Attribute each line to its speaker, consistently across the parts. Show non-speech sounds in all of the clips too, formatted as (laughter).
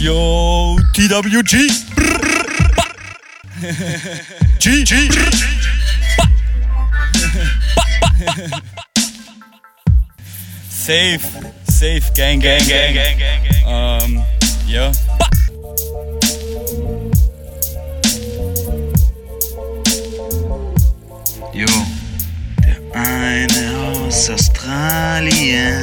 Speaker 1: Yo, TWG. G, G. Safe, safe, gang, gang, gang, gang, gang, gang. Um, ja.
Speaker 2: Jo, der eine aus Australien,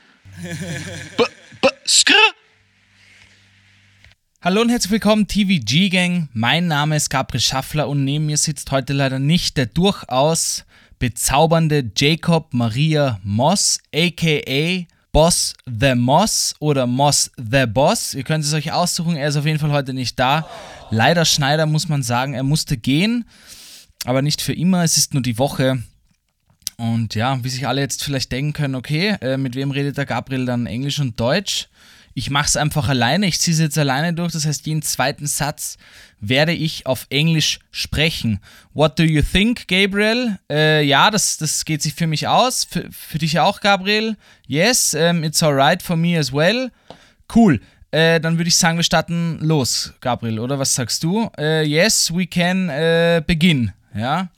Speaker 2: B -b skr
Speaker 3: Hallo und herzlich willkommen, TVG Gang. Mein Name ist Gabriel Schaffler und neben mir sitzt heute leider nicht der durchaus bezaubernde Jacob Maria Moss, aka Boss the Moss oder Moss the Boss. Ihr könnt es euch aussuchen, er ist auf jeden Fall heute nicht da. Leider Schneider muss man sagen, er musste gehen, aber nicht für immer. Es ist nur die Woche. Und ja, wie sich alle jetzt vielleicht denken können, okay, äh, mit wem redet der Gabriel dann Englisch und Deutsch? Ich mache es einfach alleine, ich ziehe es jetzt alleine durch, das heißt, jeden zweiten Satz werde ich auf Englisch sprechen. What do you think, Gabriel? Äh, ja, das, das geht sich für mich aus. Für, für dich auch, Gabriel? Yes, um, it's alright for me as well. Cool. Äh, dann würde ich sagen, wir starten los, Gabriel, oder was sagst du? Äh, yes, we can äh, begin. Ja.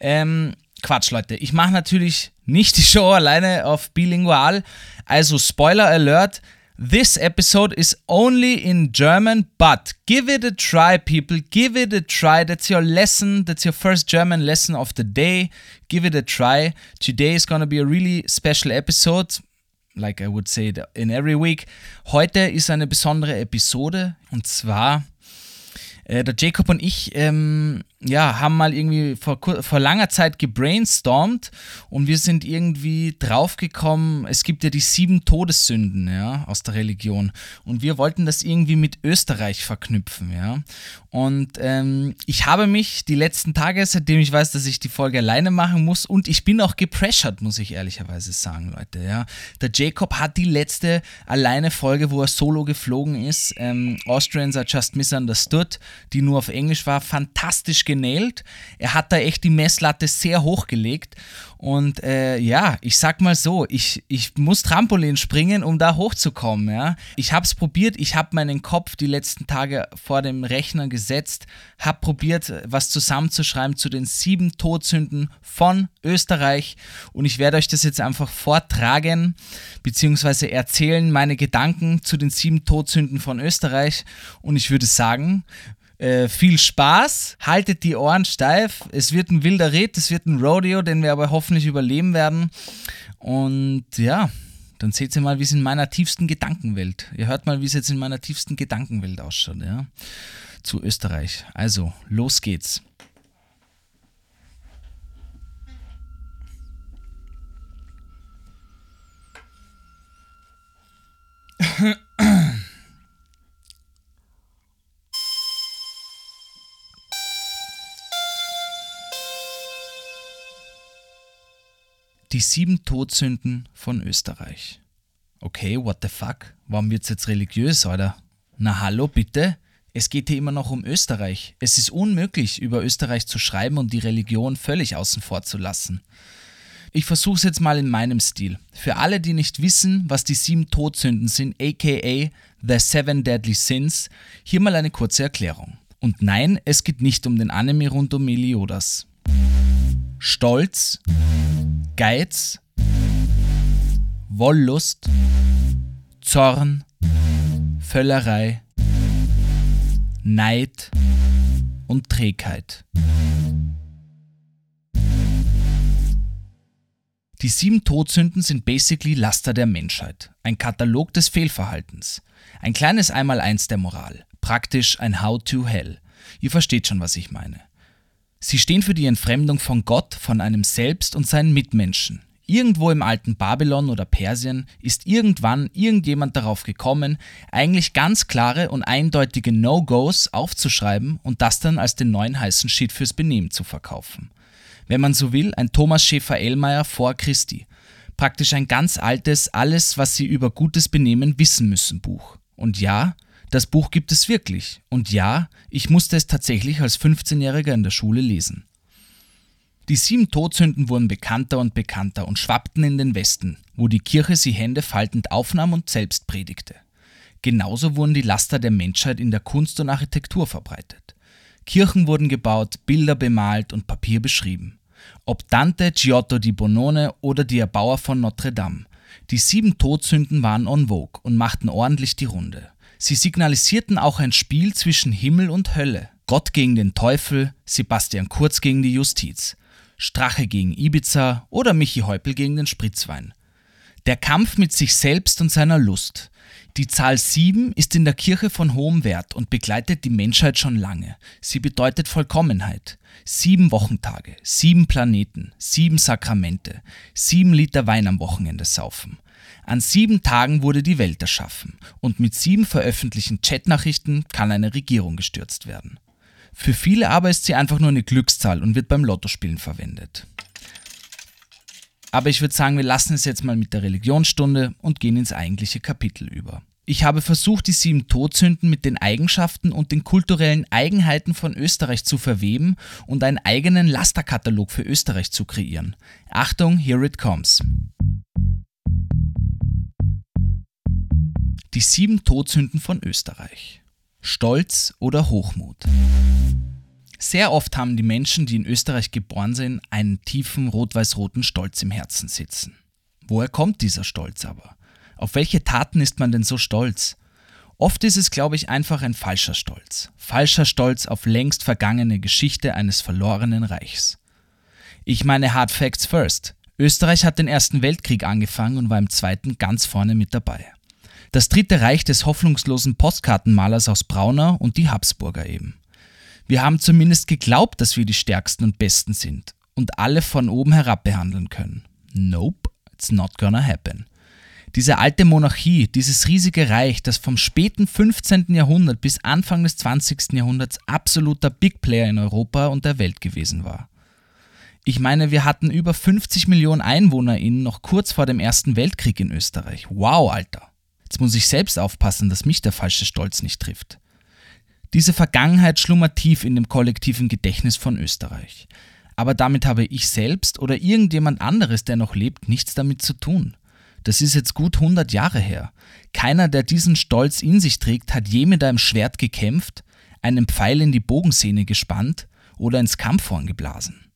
Speaker 3: Ähm, Quatsch, Leute. Ich mache natürlich nicht die Show alleine auf Bilingual. Also Spoiler Alert. This episode is only in German, but give it a try, people. Give it a try. That's your lesson. That's your first German lesson of the day. Give it a try. Today is gonna be a really special episode like I would say in every week. Heute ist eine besondere Episode und zwar äh, der Jacob und ich ähm, ja, haben mal irgendwie vor, vor langer Zeit gebrainstormt und wir sind irgendwie draufgekommen, es gibt ja die sieben Todessünden ja, aus der Religion und wir wollten das irgendwie mit Österreich verknüpfen. Ja. Und ähm, ich habe mich die letzten Tage, seitdem ich weiß, dass ich die Folge alleine machen muss und ich bin auch gepressured, muss ich ehrlicherweise sagen, Leute. Ja. Der Jacob hat die letzte alleine Folge, wo er solo geflogen ist, ähm, Austrians are just misunderstood, die nur auf Englisch war, fantastisch genäht. Er hat da echt die Messlatte sehr hoch gelegt. Und äh, ja, ich sag mal so, ich, ich muss Trampolin springen, um da hochzukommen. Ja. Ich habe es probiert, ich habe meinen Kopf die letzten Tage vor dem Rechner gesetzt, habe probiert, was zusammenzuschreiben zu den sieben Todsünden von Österreich. Und ich werde euch das jetzt einfach vortragen, beziehungsweise erzählen, meine Gedanken zu den sieben Todsünden von Österreich. Und ich würde sagen, äh, viel Spaß, haltet die Ohren steif. Es wird ein wilder Ritt, es wird ein Rodeo, den wir aber hoffentlich überleben werden. Und ja, dann seht ihr mal, wie es in meiner tiefsten Gedankenwelt. Ihr hört mal, wie es jetzt in meiner tiefsten Gedankenwelt ausschaut, ja. Zu Österreich. Also, los geht's. (clears throat) Die sieben Todsünden von Österreich. Okay, what the fuck? Warum wird's jetzt religiös, oder? Na hallo, bitte? Es geht hier immer noch um Österreich. Es ist unmöglich, über Österreich zu schreiben und die Religion völlig außen vor zu lassen. Ich versuche es jetzt mal in meinem Stil. Für alle, die nicht wissen, was die sieben Todsünden sind, aka The Seven Deadly Sins, hier mal eine kurze Erklärung. Und nein, es geht nicht um den Anime rund um Meliodas. Stolz, Geiz, Wollust, Zorn, Völlerei, Neid und Trägheit. Die sieben Todsünden sind basically Laster der Menschheit, ein Katalog des Fehlverhaltens, ein kleines Einmaleins der Moral, praktisch ein How to Hell. Ihr versteht schon, was ich meine. Sie stehen für die Entfremdung von Gott, von einem selbst und seinen Mitmenschen. Irgendwo im alten Babylon oder Persien ist irgendwann irgendjemand darauf gekommen, eigentlich ganz klare und eindeutige No-Gos aufzuschreiben und das dann als den neuen heißen Shit fürs Benehmen zu verkaufen. Wenn man so will, ein Thomas Schäfer-Ellmeier vor Christi. Praktisch ein ganz altes Alles, was Sie über gutes Benehmen wissen müssen Buch. Und ja, das Buch gibt es wirklich. Und ja, ich musste es tatsächlich als 15-Jähriger in der Schule lesen. Die sieben Todsünden wurden bekannter und bekannter und schwappten in den Westen, wo die Kirche sie Hände faltend aufnahm und selbst predigte. Genauso wurden die Laster der Menschheit in der Kunst und Architektur verbreitet. Kirchen wurden gebaut, Bilder bemalt und Papier beschrieben. Ob Dante, Giotto di Bonone oder die Erbauer von Notre Dame. Die sieben Todsünden waren en vogue und machten ordentlich die Runde. Sie signalisierten auch ein Spiel zwischen Himmel und Hölle. Gott gegen den Teufel, Sebastian Kurz gegen die Justiz. Strache gegen Ibiza oder Michi Häupl gegen den Spritzwein. Der Kampf mit sich selbst und seiner Lust. Die Zahl 7 ist in der Kirche von hohem Wert und begleitet die Menschheit schon lange. Sie bedeutet Vollkommenheit. Sieben Wochentage, sieben Planeten, sieben Sakramente, sieben Liter Wein am Wochenende saufen. An sieben Tagen wurde die Welt erschaffen und mit sieben veröffentlichten Chatnachrichten kann eine Regierung gestürzt werden. Für viele aber ist sie einfach nur eine Glückszahl und wird beim Lottospielen verwendet. Aber ich würde sagen, wir lassen es jetzt mal mit der Religionsstunde und gehen ins eigentliche Kapitel über. Ich habe versucht, die sieben Todsünden mit den Eigenschaften und den kulturellen Eigenheiten von Österreich zu verweben und einen eigenen Lasterkatalog für Österreich zu kreieren. Achtung, here it comes. Die sieben Todsünden von Österreich. Stolz oder Hochmut. Sehr oft haben die Menschen, die in Österreich geboren sind, einen tiefen rot-weiß-roten Stolz im Herzen sitzen. Woher kommt dieser Stolz aber? Auf welche Taten ist man denn so stolz? Oft ist es, glaube ich, einfach ein falscher Stolz. Falscher Stolz auf längst vergangene Geschichte eines verlorenen Reichs. Ich meine Hard Facts first. Österreich hat den Ersten Weltkrieg angefangen und war im Zweiten ganz vorne mit dabei. Das Dritte Reich des hoffnungslosen Postkartenmalers aus Braunau und die Habsburger eben. Wir haben zumindest geglaubt, dass wir die Stärksten und Besten sind und alle von oben herab behandeln können. Nope, it's not gonna happen. Diese alte Monarchie, dieses riesige Reich, das vom späten 15. Jahrhundert bis Anfang des 20. Jahrhunderts absoluter Big Player in Europa und der Welt gewesen war. Ich meine, wir hatten über 50 Millionen EinwohnerInnen noch kurz vor dem Ersten Weltkrieg in Österreich. Wow, Alter. Jetzt muss ich selbst aufpassen, dass mich der falsche Stolz nicht trifft. Diese Vergangenheit schlummert tief in dem kollektiven Gedächtnis von Österreich. Aber damit habe ich selbst oder irgendjemand anderes, der noch lebt, nichts damit zu tun. Das ist jetzt gut 100 Jahre her. Keiner, der diesen Stolz in sich trägt, hat je mit einem Schwert gekämpft, einen Pfeil in die Bogensehne gespannt oder ins Kampfhorn geblasen.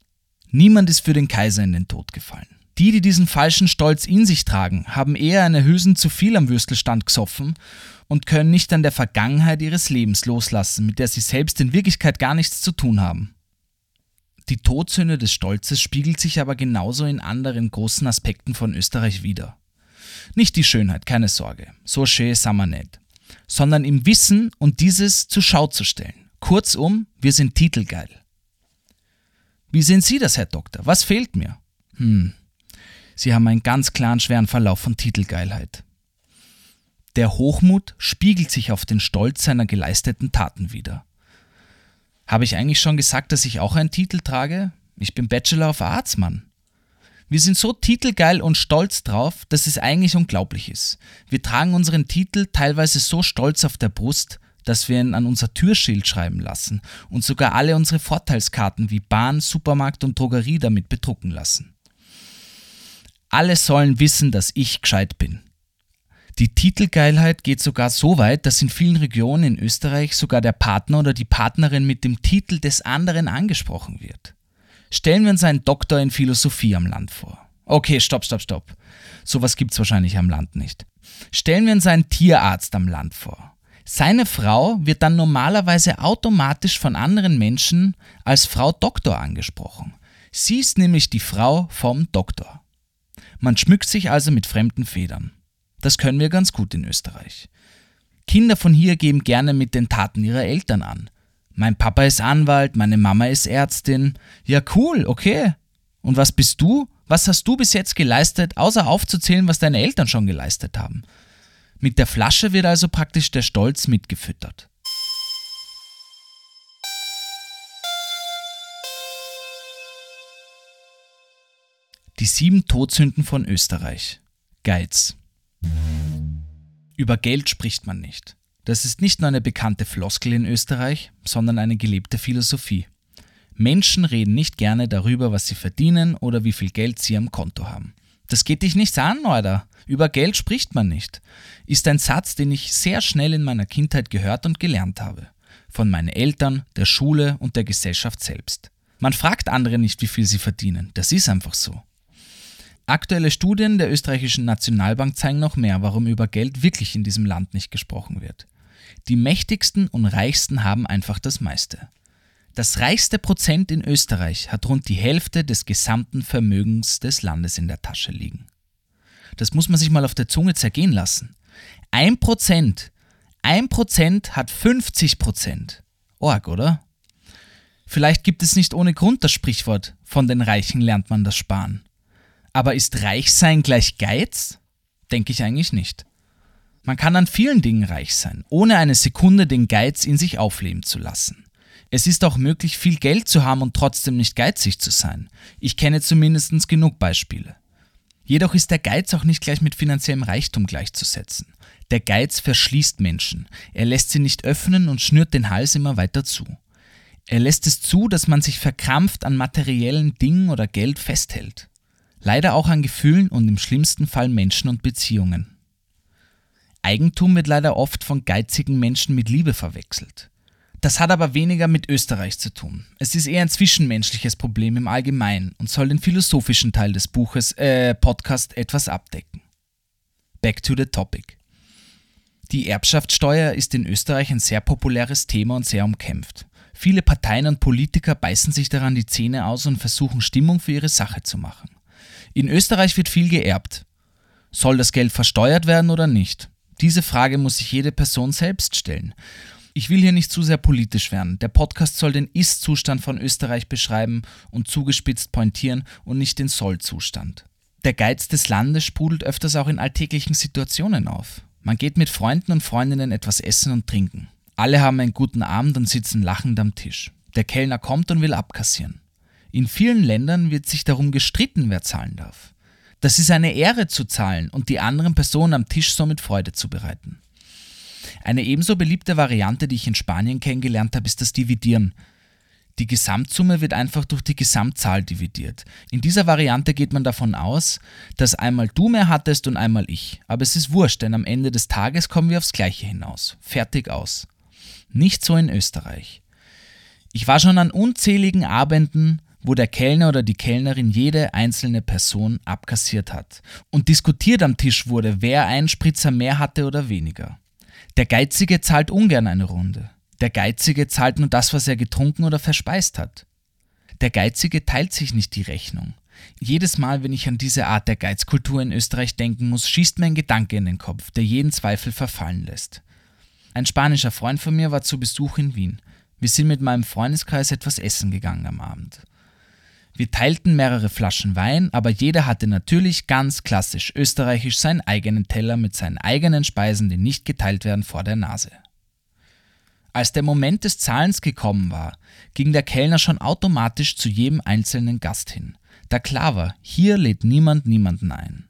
Speaker 3: Niemand ist für den Kaiser in den Tod gefallen. Die, die diesen falschen Stolz in sich tragen, haben eher eine Hülsen zu viel am Würstelstand gesoffen und können nicht an der Vergangenheit ihres Lebens loslassen, mit der sie selbst in Wirklichkeit gar nichts zu tun haben. Die Todsünde des Stolzes spiegelt sich aber genauso in anderen großen Aspekten von Österreich wider. Nicht die Schönheit, keine Sorge, so schön sind wir nicht, sondern im Wissen und dieses zur Schau zu stellen. Kurzum, wir sind titelgeil. Wie sehen Sie das, Herr Doktor? Was fehlt mir? Hm, Sie haben einen ganz klaren, schweren Verlauf von Titelgeilheit. Der Hochmut spiegelt sich auf den Stolz seiner geleisteten Taten wider. Habe ich eigentlich schon gesagt, dass ich auch einen Titel trage? Ich bin Bachelor of Arts, Mann. Wir sind so titelgeil und stolz drauf, dass es eigentlich unglaublich ist. Wir tragen unseren Titel teilweise so stolz auf der Brust, dass wir ihn an unser Türschild schreiben lassen und sogar alle unsere Vorteilskarten wie Bahn, Supermarkt und Drogerie damit bedrucken lassen. Alle sollen wissen, dass ich gescheit bin. Die Titelgeilheit geht sogar so weit, dass in vielen Regionen in Österreich sogar der Partner oder die Partnerin mit dem Titel des anderen angesprochen wird. Stellen wir uns einen Doktor in Philosophie am Land vor. Okay, stopp, stopp, stopp. Sowas gibt's wahrscheinlich am Land nicht. Stellen wir uns einen Tierarzt am Land vor. Seine Frau wird dann normalerweise automatisch von anderen Menschen als Frau Doktor angesprochen. Sie ist nämlich die Frau vom Doktor. Man schmückt sich also mit fremden Federn. Das können wir ganz gut in Österreich. Kinder von hier geben gerne mit den Taten ihrer Eltern an. Mein Papa ist Anwalt, meine Mama ist Ärztin. Ja, cool, okay. Und was bist du? Was hast du bis jetzt geleistet, außer aufzuzählen, was deine Eltern schon geleistet haben? Mit der Flasche wird also praktisch der Stolz mitgefüttert. Die sieben Todsünden von Österreich. Geiz. Über Geld spricht man nicht. Das ist nicht nur eine bekannte Floskel in Österreich, sondern eine gelebte Philosophie. Menschen reden nicht gerne darüber, was sie verdienen oder wie viel Geld sie am Konto haben. Das geht dich nichts an, oder? Über Geld spricht man nicht. Ist ein Satz, den ich sehr schnell in meiner Kindheit gehört und gelernt habe. Von meinen Eltern, der Schule und der Gesellschaft selbst. Man fragt andere nicht, wie viel sie verdienen. Das ist einfach so. Aktuelle Studien der österreichischen Nationalbank zeigen noch mehr, warum über Geld wirklich in diesem Land nicht gesprochen wird. Die mächtigsten und reichsten haben einfach das meiste. Das reichste Prozent in Österreich hat rund die Hälfte des gesamten Vermögens des Landes in der Tasche liegen. Das muss man sich mal auf der Zunge zergehen lassen. Ein Prozent, ein Prozent hat 50 Prozent. Org, oder? Vielleicht gibt es nicht ohne Grund das Sprichwort, von den Reichen lernt man das Sparen. Aber ist Reichsein gleich Geiz? Denke ich eigentlich nicht. Man kann an vielen Dingen reich sein, ohne eine Sekunde den Geiz in sich aufleben zu lassen. Es ist auch möglich, viel Geld zu haben und trotzdem nicht geizig zu sein. Ich kenne zumindest genug Beispiele. Jedoch ist der Geiz auch nicht gleich mit finanziellem Reichtum gleichzusetzen. Der Geiz verschließt Menschen. Er lässt sie nicht öffnen und schnürt den Hals immer weiter zu. Er lässt es zu, dass man sich verkrampft an materiellen Dingen oder Geld festhält leider auch an Gefühlen und im schlimmsten Fall Menschen und Beziehungen. Eigentum wird leider oft von geizigen Menschen mit Liebe verwechselt. Das hat aber weniger mit Österreich zu tun. Es ist eher ein zwischenmenschliches Problem im Allgemeinen und soll den philosophischen Teil des Buches, äh, Podcast etwas abdecken. Back to the topic. Die Erbschaftssteuer ist in Österreich ein sehr populäres Thema und sehr umkämpft. Viele Parteien und Politiker beißen sich daran die Zähne aus und versuchen Stimmung für ihre Sache zu machen. In Österreich wird viel geerbt. Soll das Geld versteuert werden oder nicht? Diese Frage muss sich jede Person selbst stellen. Ich will hier nicht zu sehr politisch werden. Der Podcast soll den Ist-Zustand von Österreich beschreiben und zugespitzt pointieren und nicht den Soll-Zustand. Der Geiz des Landes sprudelt öfters auch in alltäglichen Situationen auf. Man geht mit Freunden und Freundinnen etwas essen und trinken. Alle haben einen guten Abend und sitzen lachend am Tisch. Der Kellner kommt und will abkassieren. In vielen Ländern wird sich darum gestritten, wer zahlen darf. Das ist eine Ehre zu zahlen und die anderen Personen am Tisch somit Freude zu bereiten. Eine ebenso beliebte Variante, die ich in Spanien kennengelernt habe, ist das Dividieren. Die Gesamtsumme wird einfach durch die Gesamtzahl dividiert. In dieser Variante geht man davon aus, dass einmal du mehr hattest und einmal ich. Aber es ist wurscht, denn am Ende des Tages kommen wir aufs Gleiche hinaus. Fertig aus. Nicht so in Österreich. Ich war schon an unzähligen Abenden, wo der Kellner oder die Kellnerin jede einzelne Person abkassiert hat und diskutiert am Tisch wurde, wer einen Spritzer mehr hatte oder weniger. Der Geizige zahlt ungern eine Runde. Der Geizige zahlt nur das, was er getrunken oder verspeist hat. Der Geizige teilt sich nicht die Rechnung. Jedes Mal, wenn ich an diese Art der Geizkultur in Österreich denken muss, schießt mir ein Gedanke in den Kopf, der jeden Zweifel verfallen lässt. Ein spanischer Freund von mir war zu Besuch in Wien. Wir sind mit meinem Freundeskreis etwas essen gegangen am Abend. Wir teilten mehrere Flaschen Wein, aber jeder hatte natürlich ganz klassisch österreichisch seinen eigenen Teller mit seinen eigenen Speisen, die nicht geteilt werden, vor der Nase. Als der Moment des Zahlens gekommen war, ging der Kellner schon automatisch zu jedem einzelnen Gast hin, da klar war, hier lädt niemand niemanden ein.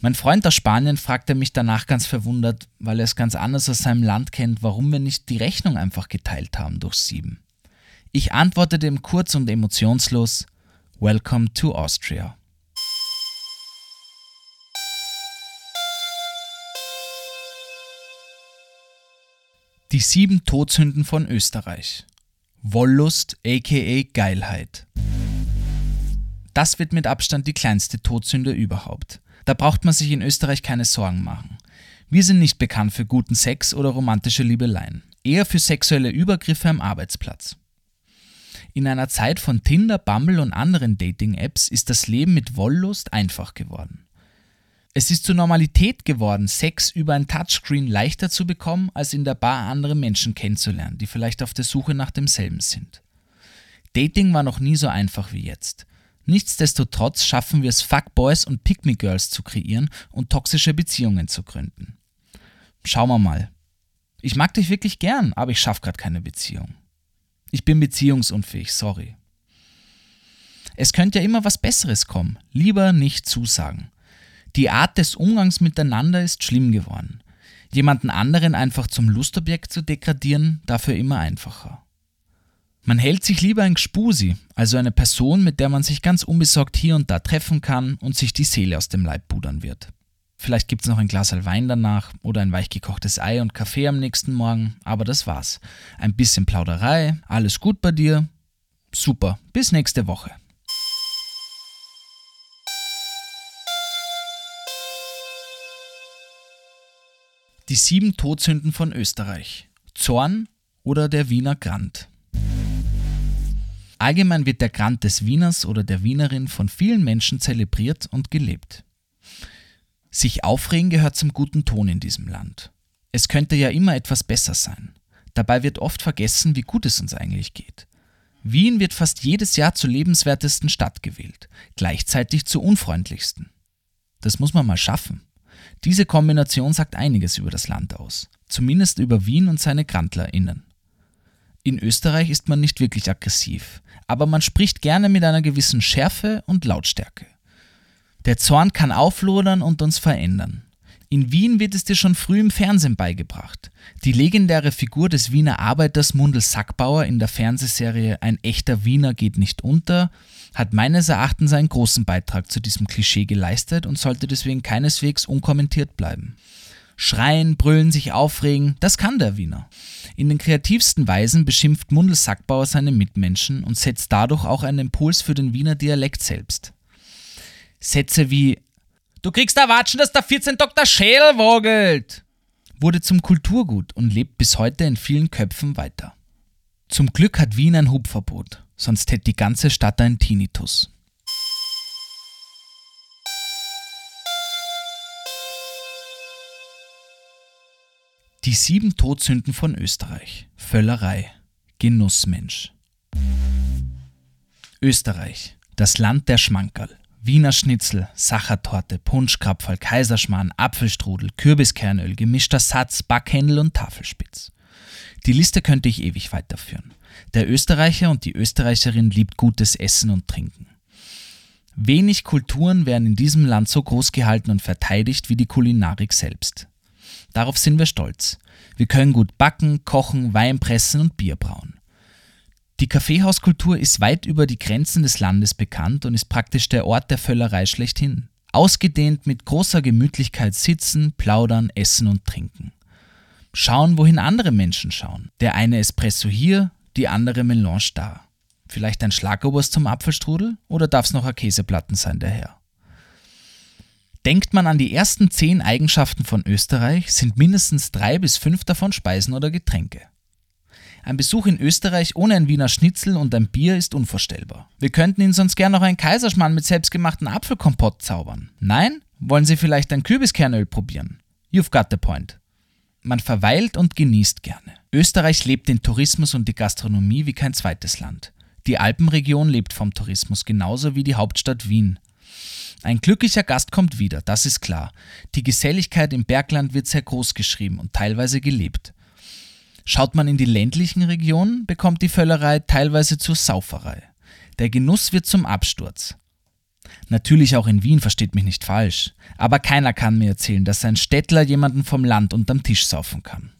Speaker 3: Mein Freund aus Spanien fragte mich danach ganz verwundert, weil er es ganz anders aus seinem Land kennt, warum wir nicht die Rechnung einfach geteilt haben durch sieben. Ich antwortete ihm kurz und emotionslos Welcome to Austria. Die sieben Todsünden von Österreich. Wollust aka Geilheit. Das wird mit Abstand die kleinste Todsünde überhaupt. Da braucht man sich in Österreich keine Sorgen machen. Wir sind nicht bekannt für guten Sex oder romantische Liebeleien, eher für sexuelle Übergriffe am Arbeitsplatz. In einer Zeit von Tinder, Bumble und anderen Dating-Apps ist das Leben mit Wollust einfach geworden. Es ist zur Normalität geworden, Sex über ein Touchscreen leichter zu bekommen, als in der Bar andere Menschen kennenzulernen, die vielleicht auf der Suche nach demselben sind. Dating war noch nie so einfach wie jetzt. Nichtsdestotrotz schaffen wir es, Fuckboys und Pick-Me-Girls zu kreieren und toxische Beziehungen zu gründen. Schauen wir mal. Ich mag dich wirklich gern, aber ich schaffe gerade keine Beziehung. Ich bin beziehungsunfähig, sorry. Es könnte ja immer was Besseres kommen. Lieber nicht zusagen. Die Art des Umgangs miteinander ist schlimm geworden. Jemanden anderen einfach zum Lustobjekt zu degradieren, dafür immer einfacher. Man hält sich lieber ein Gspusi, also eine Person, mit der man sich ganz unbesorgt hier und da treffen kann und sich die Seele aus dem Leib pudern wird. Vielleicht gibt es noch ein Glas Wein danach oder ein weichgekochtes Ei und Kaffee am nächsten Morgen, aber das war's. Ein bisschen Plauderei, alles gut bei dir? Super, bis nächste Woche. Die sieben Todsünden von Österreich. Zorn oder der Wiener Grand. Allgemein wird der Grand des Wieners oder der Wienerin von vielen Menschen zelebriert und gelebt. Sich aufregen gehört zum guten Ton in diesem Land. Es könnte ja immer etwas besser sein. Dabei wird oft vergessen, wie gut es uns eigentlich geht. Wien wird fast jedes Jahr zur lebenswertesten Stadt gewählt, gleichzeitig zur unfreundlichsten. Das muss man mal schaffen. Diese Kombination sagt einiges über das Land aus, zumindest über Wien und seine GrandlerInnen. In Österreich ist man nicht wirklich aggressiv, aber man spricht gerne mit einer gewissen Schärfe und Lautstärke. Der Zorn kann auflodern und uns verändern. In Wien wird es dir schon früh im Fernsehen beigebracht. Die legendäre Figur des Wiener Arbeiters Mundel Sackbauer in der Fernsehserie Ein echter Wiener geht nicht unter hat meines Erachtens einen großen Beitrag zu diesem Klischee geleistet und sollte deswegen keineswegs unkommentiert bleiben. Schreien, brüllen, sich aufregen, das kann der Wiener. In den kreativsten Weisen beschimpft Mundel Sackbauer seine Mitmenschen und setzt dadurch auch einen Impuls für den Wiener Dialekt selbst. Sätze wie Du kriegst erwatschen, dass der 14 Dr. Schädel wogelt wurde zum Kulturgut und lebt bis heute in vielen Köpfen weiter. Zum Glück hat Wien ein Hubverbot, sonst hätte die ganze Stadt einen Tinnitus. Die sieben Todsünden von Österreich. Völlerei. Genussmensch. Österreich. Das Land der Schmankerl. Wiener Schnitzel, Sachertorte, Punschkrapferl, Kaiserschmarrn, Apfelstrudel, Kürbiskernöl, gemischter Satz, Backhändel und Tafelspitz. Die Liste könnte ich ewig weiterführen. Der Österreicher und die Österreicherin liebt gutes Essen und Trinken. Wenig Kulturen werden in diesem Land so groß gehalten und verteidigt wie die Kulinarik selbst. Darauf sind wir stolz. Wir können gut backen, kochen, Wein pressen und Bier brauen. Die Kaffeehauskultur ist weit über die Grenzen des Landes bekannt und ist praktisch der Ort der Völlerei schlechthin. Ausgedehnt mit großer Gemütlichkeit sitzen, plaudern, essen und trinken. Schauen, wohin andere Menschen schauen. Der eine Espresso hier, die andere Melange da. Vielleicht ein Schlagobers zum Apfelstrudel oder darf es noch ein Käseplatten sein, der Herr? Denkt man an die ersten zehn Eigenschaften von Österreich, sind mindestens drei bis fünf davon Speisen oder Getränke. Ein Besuch in Österreich ohne ein Wiener Schnitzel und ein Bier ist unvorstellbar. Wir könnten Ihnen sonst gern noch einen Kaiserschmarrn mit selbstgemachten Apfelkompott zaubern. Nein? Wollen Sie vielleicht ein Kürbiskernöl probieren? You've got the point. Man verweilt und genießt gerne. Österreich lebt den Tourismus und die Gastronomie wie kein zweites Land. Die Alpenregion lebt vom Tourismus genauso wie die Hauptstadt Wien. Ein glücklicher Gast kommt wieder, das ist klar. Die Geselligkeit im Bergland wird sehr groß geschrieben und teilweise gelebt. Schaut man in die ländlichen Regionen, bekommt die Völlerei teilweise zur Sauferei. Der Genuss wird zum Absturz. Natürlich auch in Wien, versteht mich nicht falsch. Aber keiner kann mir erzählen, dass ein Städtler jemanden vom Land unterm Tisch saufen kann.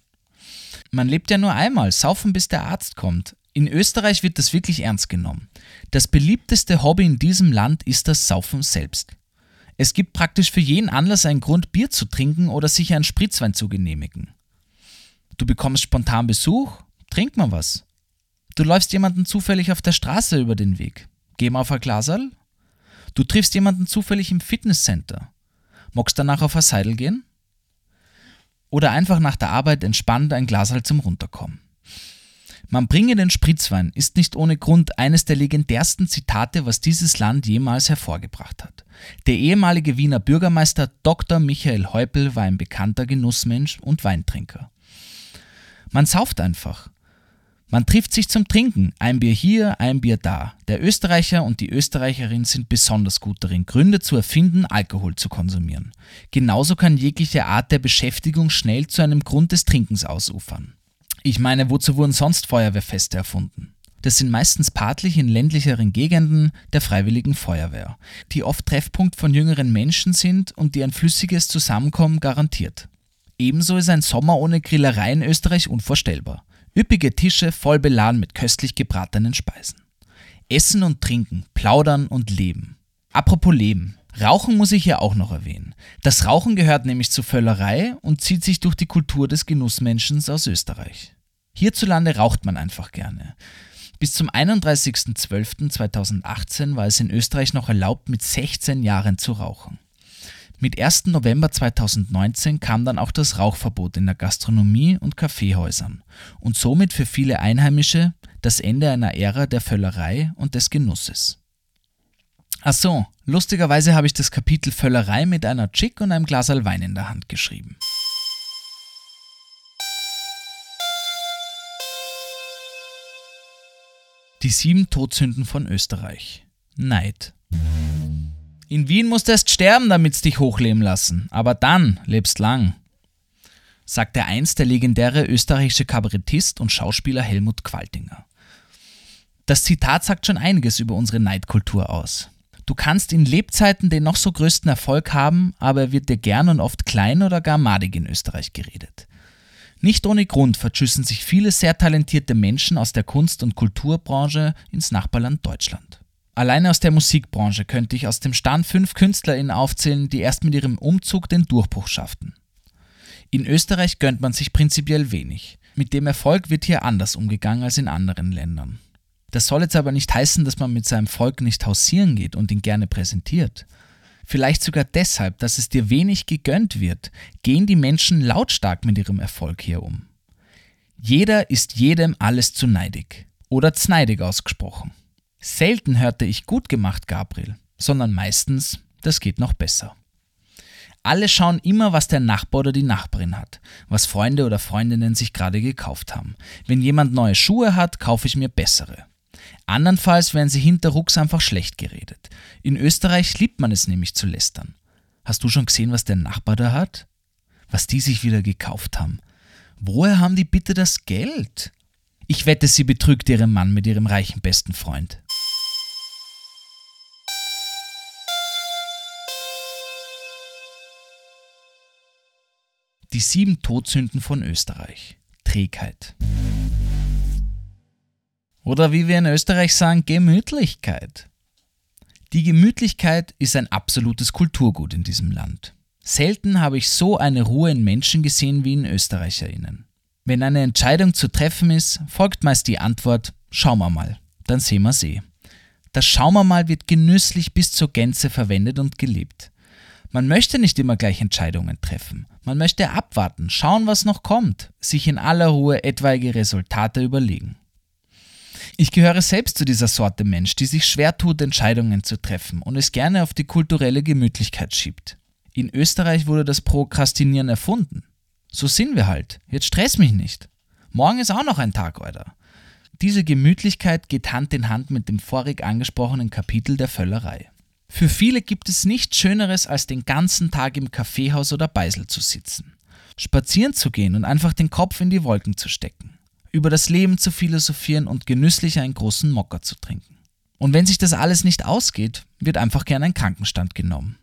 Speaker 3: Man lebt ja nur einmal, saufen bis der Arzt kommt. In Österreich wird das wirklich ernst genommen. Das beliebteste Hobby in diesem Land ist das Saufen selbst. Es gibt praktisch für jeden Anlass einen Grund, Bier zu trinken oder sich einen Spritzwein zu genehmigen. Du bekommst spontan Besuch, trink mal was. Du läufst jemanden zufällig auf der Straße über den Weg. Geh mal auf ein Glaserl. Du triffst jemanden zufällig im Fitnesscenter. Magst danach auf ein Seidel gehen? Oder einfach nach der Arbeit entspannt ein Glaserl zum Runterkommen. Man bringe den Spritzwein ist nicht ohne Grund eines der legendärsten Zitate, was dieses Land jemals hervorgebracht hat. Der ehemalige Wiener Bürgermeister Dr. Michael Häupl war ein bekannter Genussmensch und Weintrinker. Man sauft einfach. Man trifft sich zum Trinken, ein Bier hier, ein Bier da. Der Österreicher und die Österreicherin sind besonders gut darin, Gründe zu erfinden, Alkohol zu konsumieren. Genauso kann jegliche Art der Beschäftigung schnell zu einem Grund des Trinkens ausufern. Ich meine, wozu wurden sonst Feuerwehrfeste erfunden? Das sind meistens partlich in ländlicheren Gegenden der Freiwilligen Feuerwehr, die oft Treffpunkt von jüngeren Menschen sind und die ein flüssiges Zusammenkommen garantiert. Ebenso ist ein Sommer ohne Grillerei in Österreich unvorstellbar. Üppige Tische voll beladen mit köstlich gebratenen Speisen. Essen und Trinken, Plaudern und Leben. Apropos Leben. Rauchen muss ich ja auch noch erwähnen. Das Rauchen gehört nämlich zur Völlerei und zieht sich durch die Kultur des Genussmenschens aus Österreich. Hierzulande raucht man einfach gerne. Bis zum 31.12.2018 war es in Österreich noch erlaubt, mit 16 Jahren zu rauchen. Mit 1. November 2019 kam dann auch das Rauchverbot in der Gastronomie und Kaffeehäusern und somit für viele Einheimische das Ende einer Ära der Völlerei und des Genusses. Ach so, lustigerweise habe ich das Kapitel Völlerei mit einer Chick und einem Glas Wein in der Hand geschrieben. Die sieben Todsünden von Österreich. Neid. In Wien musst du erst sterben, damit's dich hochleben lassen, aber dann lebst lang, sagte einst der legendäre österreichische Kabarettist und Schauspieler Helmut Qualtinger. Das Zitat sagt schon einiges über unsere Neidkultur aus. Du kannst in Lebzeiten den noch so größten Erfolg haben, aber er wird dir gern und oft klein oder gar madig in Österreich geredet. Nicht ohne Grund verschüssen sich viele sehr talentierte Menschen aus der Kunst- und Kulturbranche ins Nachbarland Deutschland. Alleine aus der Musikbranche könnte ich aus dem Stand fünf KünstlerInnen aufzählen, die erst mit ihrem Umzug den Durchbruch schafften. In Österreich gönnt man sich prinzipiell wenig. Mit dem Erfolg wird hier anders umgegangen als in anderen Ländern. Das soll jetzt aber nicht heißen, dass man mit seinem Volk nicht hausieren geht und ihn gerne präsentiert. Vielleicht sogar deshalb, dass es dir wenig gegönnt wird, gehen die Menschen lautstark mit ihrem Erfolg hier um. Jeder ist jedem alles zu neidig oder zneidig ausgesprochen. Selten hörte ich gut gemacht, Gabriel, sondern meistens, das geht noch besser. Alle schauen immer, was der Nachbar oder die Nachbarin hat, was Freunde oder Freundinnen sich gerade gekauft haben. Wenn jemand neue Schuhe hat, kaufe ich mir bessere. Andernfalls werden sie hinter Rucks einfach schlecht geredet. In Österreich liebt man es nämlich zu lästern. Hast du schon gesehen, was der Nachbar da hat? Was die sich wieder gekauft haben? Woher haben die bitte das Geld? Ich wette, sie betrügt ihren Mann mit ihrem reichen besten Freund. Die sieben Todsünden von Österreich. Trägheit. Oder wie wir in Österreich sagen, Gemütlichkeit. Die Gemütlichkeit ist ein absolutes Kulturgut in diesem Land. Selten habe ich so eine Ruhe in Menschen gesehen wie in ÖsterreicherInnen. Wenn eine Entscheidung zu treffen ist, folgt meist die Antwort, schauen wir mal, dann sehen wir eh. Das Schauen wir mal wird genüsslich bis zur Gänze verwendet und gelebt. Man möchte nicht immer gleich Entscheidungen treffen. Man möchte abwarten, schauen, was noch kommt, sich in aller Ruhe etwaige Resultate überlegen. Ich gehöre selbst zu dieser Sorte Mensch, die sich schwer tut, Entscheidungen zu treffen und es gerne auf die kulturelle Gemütlichkeit schiebt. In Österreich wurde das Prokrastinieren erfunden. So sind wir halt. Jetzt stress mich nicht. Morgen ist auch noch ein Tag, Alter. Diese Gemütlichkeit geht Hand in Hand mit dem vorig angesprochenen Kapitel der Völlerei. Für viele gibt es nichts Schöneres, als den ganzen Tag im Kaffeehaus oder Beisel zu sitzen. Spazieren zu gehen und einfach den Kopf in die Wolken zu stecken. Über das Leben zu philosophieren und genüsslich einen großen Mocker zu trinken. Und wenn sich das alles nicht ausgeht, wird einfach gern ein Krankenstand genommen.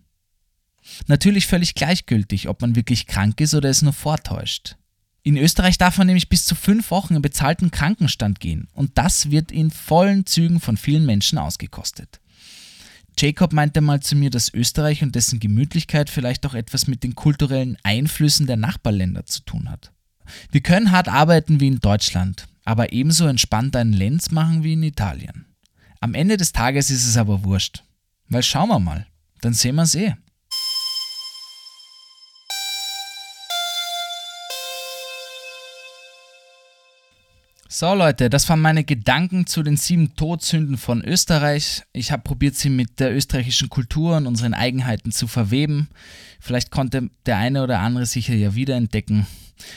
Speaker 3: Natürlich völlig gleichgültig, ob man wirklich krank ist oder es nur vortäuscht. In Österreich darf man nämlich bis zu fünf Wochen in bezahlten Krankenstand gehen und das wird in vollen Zügen von vielen Menschen ausgekostet. Jacob meinte mal zu mir, dass Österreich und dessen Gemütlichkeit vielleicht auch etwas mit den kulturellen Einflüssen der Nachbarländer zu tun hat. Wir können hart arbeiten wie in Deutschland, aber ebenso entspannt einen Lenz machen wie in Italien. Am Ende des Tages ist es aber wurscht. Weil schauen wir mal, dann sehen wir es eh. So Leute, das waren meine Gedanken zu den sieben Todsünden von Österreich. Ich habe probiert, sie mit der österreichischen Kultur und unseren Eigenheiten zu verweben. Vielleicht konnte der eine oder andere sich ja wiederentdecken.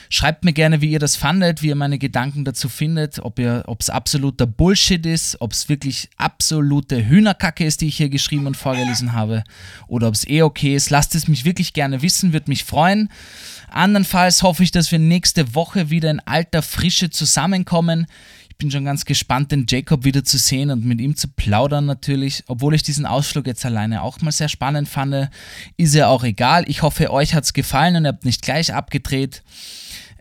Speaker 3: Schreibt mir gerne, wie ihr das fandet, wie ihr meine Gedanken dazu findet, ob es absoluter Bullshit ist, ob es wirklich absolute Hühnerkacke ist, die ich hier geschrieben und vorgelesen habe, oder ob es eh okay ist. Lasst es mich wirklich gerne wissen, würde mich freuen. Andernfalls hoffe ich, dass wir nächste Woche wieder in alter Frische zusammenkommen. Bin schon ganz gespannt, den Jacob wieder zu sehen und mit ihm zu plaudern natürlich. Obwohl ich diesen Ausflug jetzt alleine auch mal sehr spannend fand, ist ja auch egal. Ich hoffe, euch hat es gefallen und ihr habt nicht gleich abgedreht.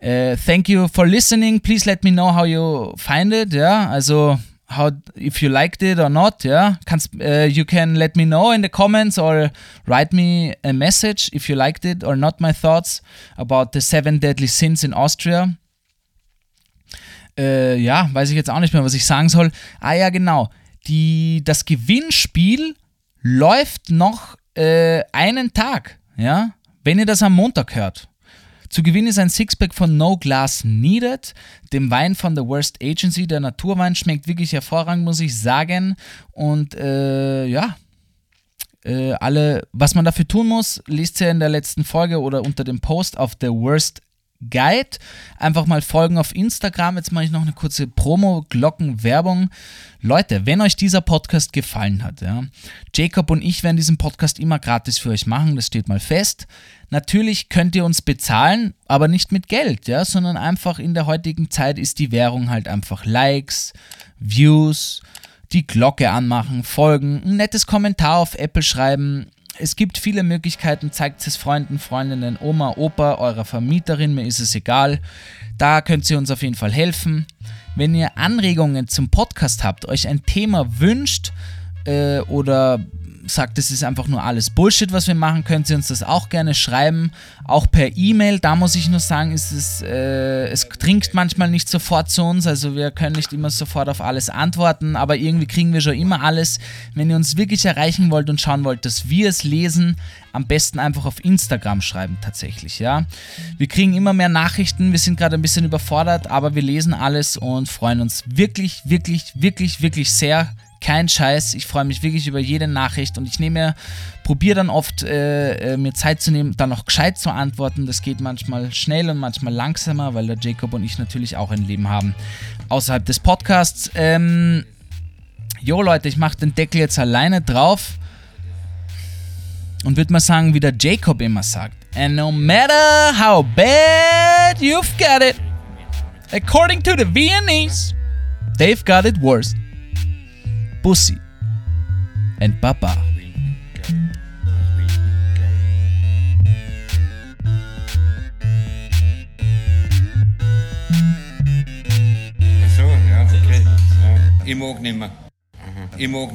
Speaker 3: Uh, thank you for listening. Please let me know how you find it. Ja, also how if you liked it or not. Ja, Kannst, uh, you can let me know in the comments or write me a message if you liked it or not. My thoughts about the seven deadly sins in Austria. Äh, ja, weiß ich jetzt auch nicht mehr, was ich sagen soll. Ah ja, genau. Die, das Gewinnspiel läuft noch äh, einen Tag, ja, wenn ihr das am Montag hört. Zu gewinnen ist ein Sixpack von No Glass Needed, dem Wein von The Worst Agency. Der Naturwein schmeckt wirklich hervorragend, muss ich sagen. Und äh, ja, äh, alle, was man dafür tun muss, liest ihr in der letzten Folge oder unter dem Post auf The Worst Guide. Einfach mal folgen auf Instagram. Jetzt mache ich noch eine kurze Promo-Glocken-Werbung. Leute, wenn euch dieser Podcast gefallen hat, ja, Jacob und ich werden diesen Podcast immer gratis für euch machen, das steht mal fest. Natürlich könnt ihr uns bezahlen, aber nicht mit Geld, ja, sondern einfach in der heutigen Zeit ist die Währung halt einfach Likes, Views, die Glocke anmachen, folgen, ein nettes Kommentar auf Apple schreiben, es gibt viele Möglichkeiten, zeigt es Freunden, Freundinnen, Oma, Opa, eurer Vermieterin, mir ist es egal. Da könnt ihr uns auf jeden Fall helfen. Wenn ihr Anregungen zum Podcast habt, euch ein Thema wünscht äh, oder sagt, es ist einfach nur alles Bullshit, was wir machen, könnt ihr uns das auch gerne schreiben. Auch per E-Mail. Da muss ich nur sagen, ist es, äh, es dringt manchmal nicht sofort zu uns. Also wir können nicht immer sofort auf alles antworten, aber irgendwie kriegen wir schon immer alles. Wenn ihr uns wirklich erreichen wollt und schauen wollt, dass wir es lesen, am besten einfach auf Instagram schreiben tatsächlich, ja. Wir kriegen immer mehr Nachrichten, wir sind gerade ein bisschen überfordert, aber wir lesen alles und freuen uns wirklich, wirklich, wirklich, wirklich sehr kein Scheiß. Ich freue mich wirklich über jede Nachricht und ich nehme mir, probiere dann oft äh, äh, mir Zeit zu nehmen, dann noch gescheit zu antworten. Das geht manchmal schnell und manchmal langsamer, weil der Jacob und ich natürlich auch ein Leben haben außerhalb des Podcasts. Ähm, jo Leute, ich mache den Deckel jetzt alleine drauf und würde mal sagen, wie der Jacob immer sagt. And no matter how bad you've got it, according to the Viennese, they've got it worse. Pussy and Papa.
Speaker 4: Ach so, ja, okay. Ja. Ich mag nicht mehr. Ich mag